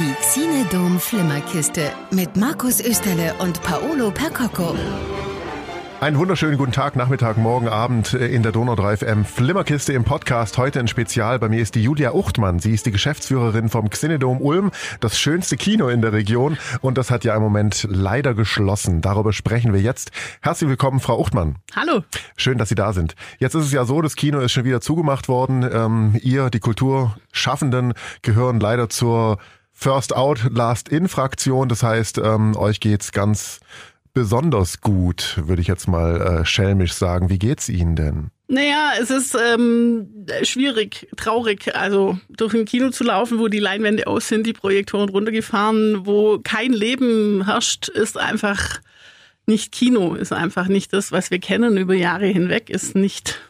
Die Xinedom Flimmerkiste mit Markus Österle und Paolo Percocco. Einen wunderschönen guten Tag, Nachmittag, Morgen, Abend in der Donau 3 FM Flimmerkiste im Podcast. Heute ein Spezial. Bei mir ist die Julia Uchtmann. Sie ist die Geschäftsführerin vom Xenedom Ulm, das schönste Kino in der Region. Und das hat ja im Moment leider geschlossen. Darüber sprechen wir jetzt. Herzlich willkommen, Frau Uchtmann. Hallo. Schön, dass Sie da sind. Jetzt ist es ja so, das Kino ist schon wieder zugemacht worden. Ähm, ihr, die Kulturschaffenden, gehören leider zur First Out, Last In Fraktion. Das heißt, ähm, euch geht's ganz besonders gut, würde ich jetzt mal äh, schelmisch sagen. Wie geht's Ihnen denn? Naja, es ist ähm, schwierig, traurig, also durch ein Kino zu laufen, wo die Leinwände aus sind, die Projektoren runtergefahren, wo kein Leben herrscht, ist einfach nicht Kino, ist einfach nicht das, was wir kennen über Jahre hinweg, ist nicht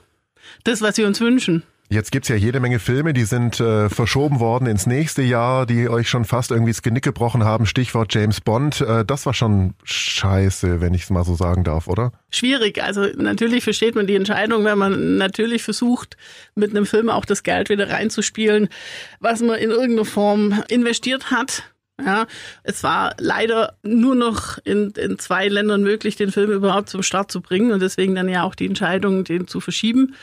das, was wir uns wünschen. Jetzt gibt's ja jede Menge Filme, die sind äh, verschoben worden ins nächste Jahr, die euch schon fast irgendwie das Genick gebrochen haben. Stichwort James Bond. Äh, das war schon scheiße, wenn ich es mal so sagen darf, oder? Schwierig. Also natürlich versteht man die Entscheidung, wenn man natürlich versucht, mit einem Film auch das Geld wieder reinzuspielen, was man in irgendeiner Form investiert hat. Ja, es war leider nur noch in, in zwei Ländern möglich, den Film überhaupt zum Start zu bringen und deswegen dann ja auch die Entscheidung, den zu verschieben.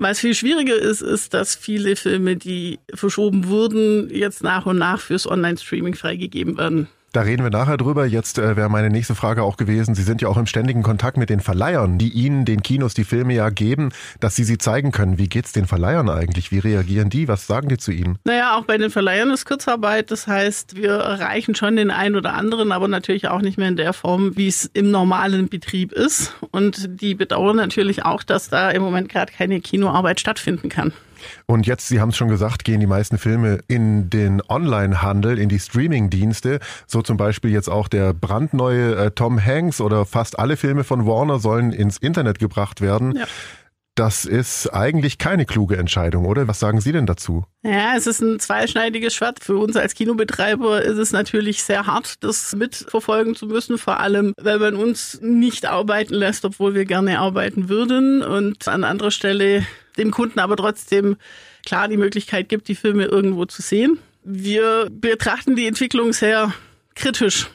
Was viel schwieriger ist, ist, dass viele Filme, die verschoben wurden, jetzt nach und nach fürs Online-Streaming freigegeben werden. Da reden wir nachher drüber. Jetzt äh, wäre meine nächste Frage auch gewesen. Sie sind ja auch im ständigen Kontakt mit den Verleihern, die Ihnen, den Kinos, die Filme ja geben, dass Sie sie zeigen können. Wie geht's den Verleihern eigentlich? Wie reagieren die? Was sagen die zu Ihnen? Naja, auch bei den Verleihern ist Kurzarbeit. Das heißt, wir erreichen schon den einen oder anderen, aber natürlich auch nicht mehr in der Form, wie es im normalen Betrieb ist. Und die bedauern natürlich auch, dass da im Moment gerade keine Kinoarbeit stattfinden kann. Und jetzt, Sie haben es schon gesagt, gehen die meisten Filme in den Online-Handel, in die Streaming-Dienste. So zum Beispiel jetzt auch der brandneue äh, Tom Hanks oder fast alle Filme von Warner sollen ins Internet gebracht werden. Ja. Das ist eigentlich keine kluge Entscheidung, oder? Was sagen Sie denn dazu? Ja, es ist ein zweischneidiges Schwert. Für uns als Kinobetreiber ist es natürlich sehr hart, das mitverfolgen zu müssen, vor allem, weil man uns nicht arbeiten lässt, obwohl wir gerne arbeiten würden und an anderer Stelle dem Kunden aber trotzdem klar die Möglichkeit gibt, die Filme irgendwo zu sehen. Wir betrachten die Entwicklung sehr kritisch.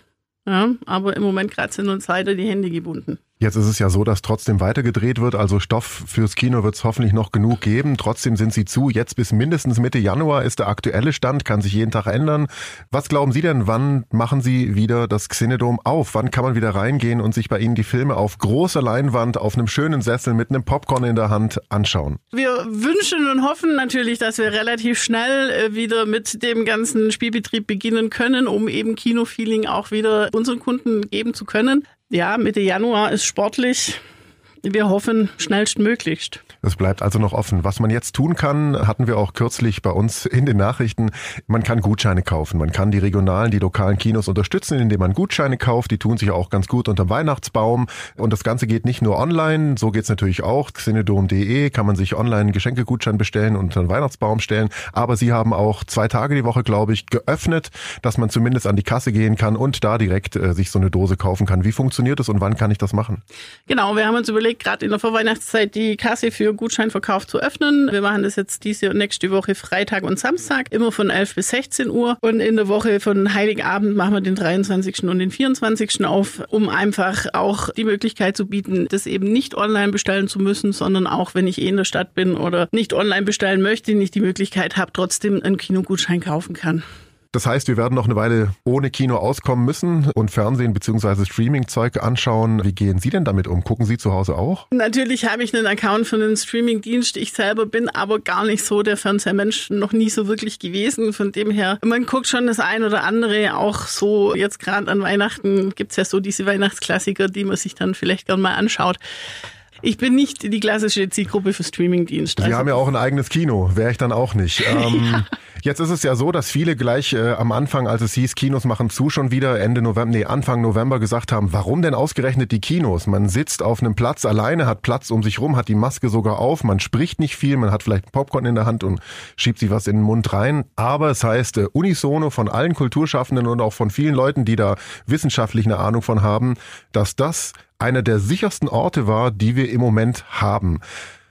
Ja, aber im Moment gerade sind uns leider die Hände gebunden. Jetzt ist es ja so, dass trotzdem weitergedreht wird, also Stoff fürs Kino wird es hoffentlich noch genug geben. Trotzdem sind sie zu. Jetzt bis mindestens Mitte Januar ist der aktuelle Stand, kann sich jeden Tag ändern. Was glauben Sie denn, wann machen Sie wieder das Xenedom auf? Wann kann man wieder reingehen und sich bei Ihnen die Filme auf großer Leinwand, auf einem schönen Sessel mit einem Popcorn in der Hand anschauen? Wir wünschen und hoffen natürlich, dass wir relativ schnell äh, wieder mit dem ganzen Spielbetrieb beginnen können, um eben Kinofeeling auch wieder unseren Kunden geben zu können. Ja, Mitte Januar ist sportlich. Wir hoffen schnellstmöglichst. Es bleibt also noch offen. Was man jetzt tun kann, hatten wir auch kürzlich bei uns in den Nachrichten. Man kann Gutscheine kaufen. Man kann die regionalen, die lokalen Kinos unterstützen, indem man Gutscheine kauft. Die tun sich auch ganz gut unter Weihnachtsbaum. Und das Ganze geht nicht nur online. So geht's natürlich auch. Xenedom.de kann man sich online Geschenkegutschein bestellen und unter den Weihnachtsbaum stellen. Aber sie haben auch zwei Tage die Woche, glaube ich, geöffnet, dass man zumindest an die Kasse gehen kann und da direkt äh, sich so eine Dose kaufen kann. Wie funktioniert das und wann kann ich das machen? Genau, wir haben uns überlegt, gerade in der Vorweihnachtszeit die Kasse für Gutscheinverkauf zu öffnen. Wir machen das jetzt diese und nächste Woche Freitag und Samstag, immer von 11 bis 16 Uhr. Und in der Woche von Heiligabend machen wir den 23. und den 24. auf, um einfach auch die Möglichkeit zu bieten, das eben nicht online bestellen zu müssen, sondern auch, wenn ich eh in der Stadt bin oder nicht online bestellen möchte, nicht die Möglichkeit habe, trotzdem einen Kinogutschein kaufen kann. Das heißt, wir werden noch eine Weile ohne Kino auskommen müssen und Fernsehen bzw. Streaming-Zeug anschauen. Wie gehen Sie denn damit um? Gucken Sie zu Hause auch? Natürlich habe ich einen Account für einen Streaming-Dienst. Ich selber bin aber gar nicht so der Fernsehmensch, noch nie so wirklich gewesen. Von dem her, man guckt schon das ein oder andere, auch so jetzt gerade an Weihnachten gibt's ja so diese Weihnachtsklassiker, die man sich dann vielleicht gern mal anschaut. Ich bin nicht die klassische Zielgruppe für Streamingdienst. Sie also haben ja auch ein eigenes Kino, wäre ich dann auch nicht. Ähm, ja. Jetzt ist es ja so, dass viele gleich äh, am Anfang, als es hieß, Kinos machen zu, schon wieder Ende November, nee, Anfang November gesagt haben, warum denn ausgerechnet die Kinos? Man sitzt auf einem Platz alleine, hat Platz um sich rum, hat die Maske sogar auf, man spricht nicht viel, man hat vielleicht Popcorn in der Hand und schiebt sich was in den Mund rein. Aber es heißt äh, unisono von allen Kulturschaffenden und auch von vielen Leuten, die da wissenschaftlich eine Ahnung von haben, dass das einer der sichersten Orte war, die wir im Moment haben.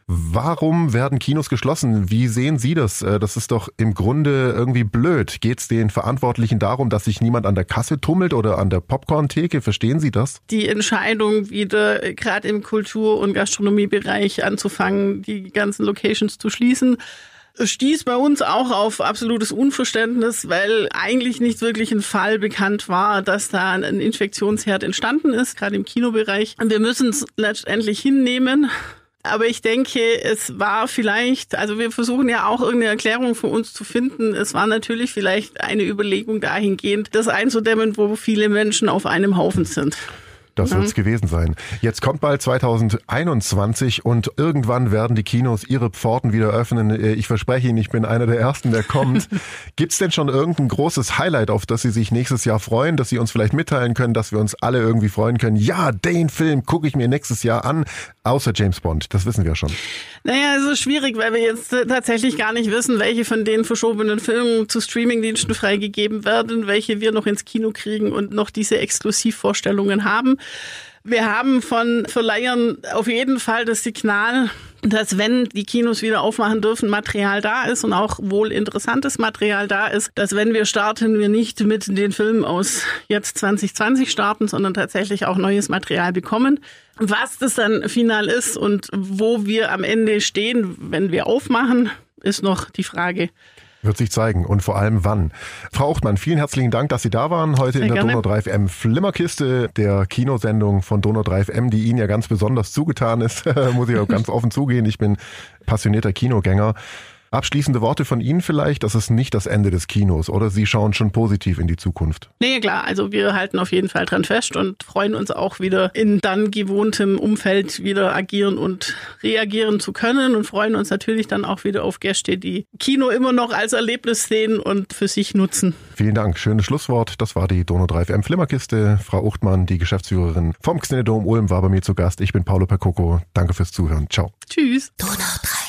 Warum werden Kinos geschlossen? Wie sehen Sie das? Äh, das ist doch im Grunde irgendwie blöd. Geht es den Verantwortlichen darum, dass sich niemand an der Kasse tummelt oder an der Popcorn-Theke? Verstehen Sie das? Die Entscheidung, wieder gerade im Kultur- und Gastronomiebereich anzufangen, die ganzen Locations zu schließen, stieß bei uns auch auf absolutes Unverständnis, weil eigentlich nicht wirklich ein Fall bekannt war, dass da ein Infektionsherd entstanden ist, gerade im Kinobereich. Wir müssen es letztendlich hinnehmen. Aber ich denke, es war vielleicht, also wir versuchen ja auch irgendeine Erklärung für uns zu finden. Es war natürlich vielleicht eine Überlegung dahingehend, das einzudämmen, wo viele Menschen auf einem Haufen sind. Das mhm. wird es gewesen sein. Jetzt kommt bald 2021 und irgendwann werden die Kinos ihre Pforten wieder öffnen. Äh, ich verspreche Ihnen, ich bin einer der Ersten, der kommt. Gibt es denn schon irgendein großes Highlight, auf das Sie sich nächstes Jahr freuen, dass Sie uns vielleicht mitteilen können, dass wir uns alle irgendwie freuen können? Ja, den Film gucke ich mir nächstes Jahr an, außer James Bond. Das wissen wir schon. Naja, es ist schwierig, weil wir jetzt äh, tatsächlich gar nicht wissen, welche von den verschobenen Filmen zu Streamingdiensten freigegeben werden, welche wir noch ins Kino kriegen und noch diese Exklusivvorstellungen haben. Wir haben von Verleihern auf jeden Fall das Signal, dass wenn die Kinos wieder aufmachen dürfen, Material da ist und auch wohl interessantes Material da ist, dass wenn wir starten, wir nicht mit den Filmen aus jetzt 2020 starten, sondern tatsächlich auch neues Material bekommen. Was das dann final ist und wo wir am Ende stehen, wenn wir aufmachen, ist noch die Frage. Wird sich zeigen und vor allem wann. Frau Uchtmann, vielen herzlichen Dank, dass Sie da waren heute Sehr in der gerne. Donau 3 FM Flimmerkiste, der Kinosendung von Donau 3 FM, die Ihnen ja ganz besonders zugetan ist, muss ich auch ganz offen zugehen. Ich bin passionierter Kinogänger. Abschließende Worte von Ihnen vielleicht, das ist nicht das Ende des Kinos, oder? Sie schauen schon positiv in die Zukunft. Nee, klar, also wir halten auf jeden Fall dran fest und freuen uns auch wieder in dann gewohntem Umfeld wieder agieren und reagieren zu können und freuen uns natürlich dann auch wieder auf Gäste, die Kino immer noch als Erlebnis sehen und für sich nutzen. Vielen Dank, schönes Schlusswort. Das war die Dono 3 FM Flimmerkiste. Frau Uchtmann, die Geschäftsführerin vom Xenedom Ulm war bei mir zu Gast. Ich bin Paolo Percoco. Danke fürs Zuhören. Ciao. Tschüss. Donau 3.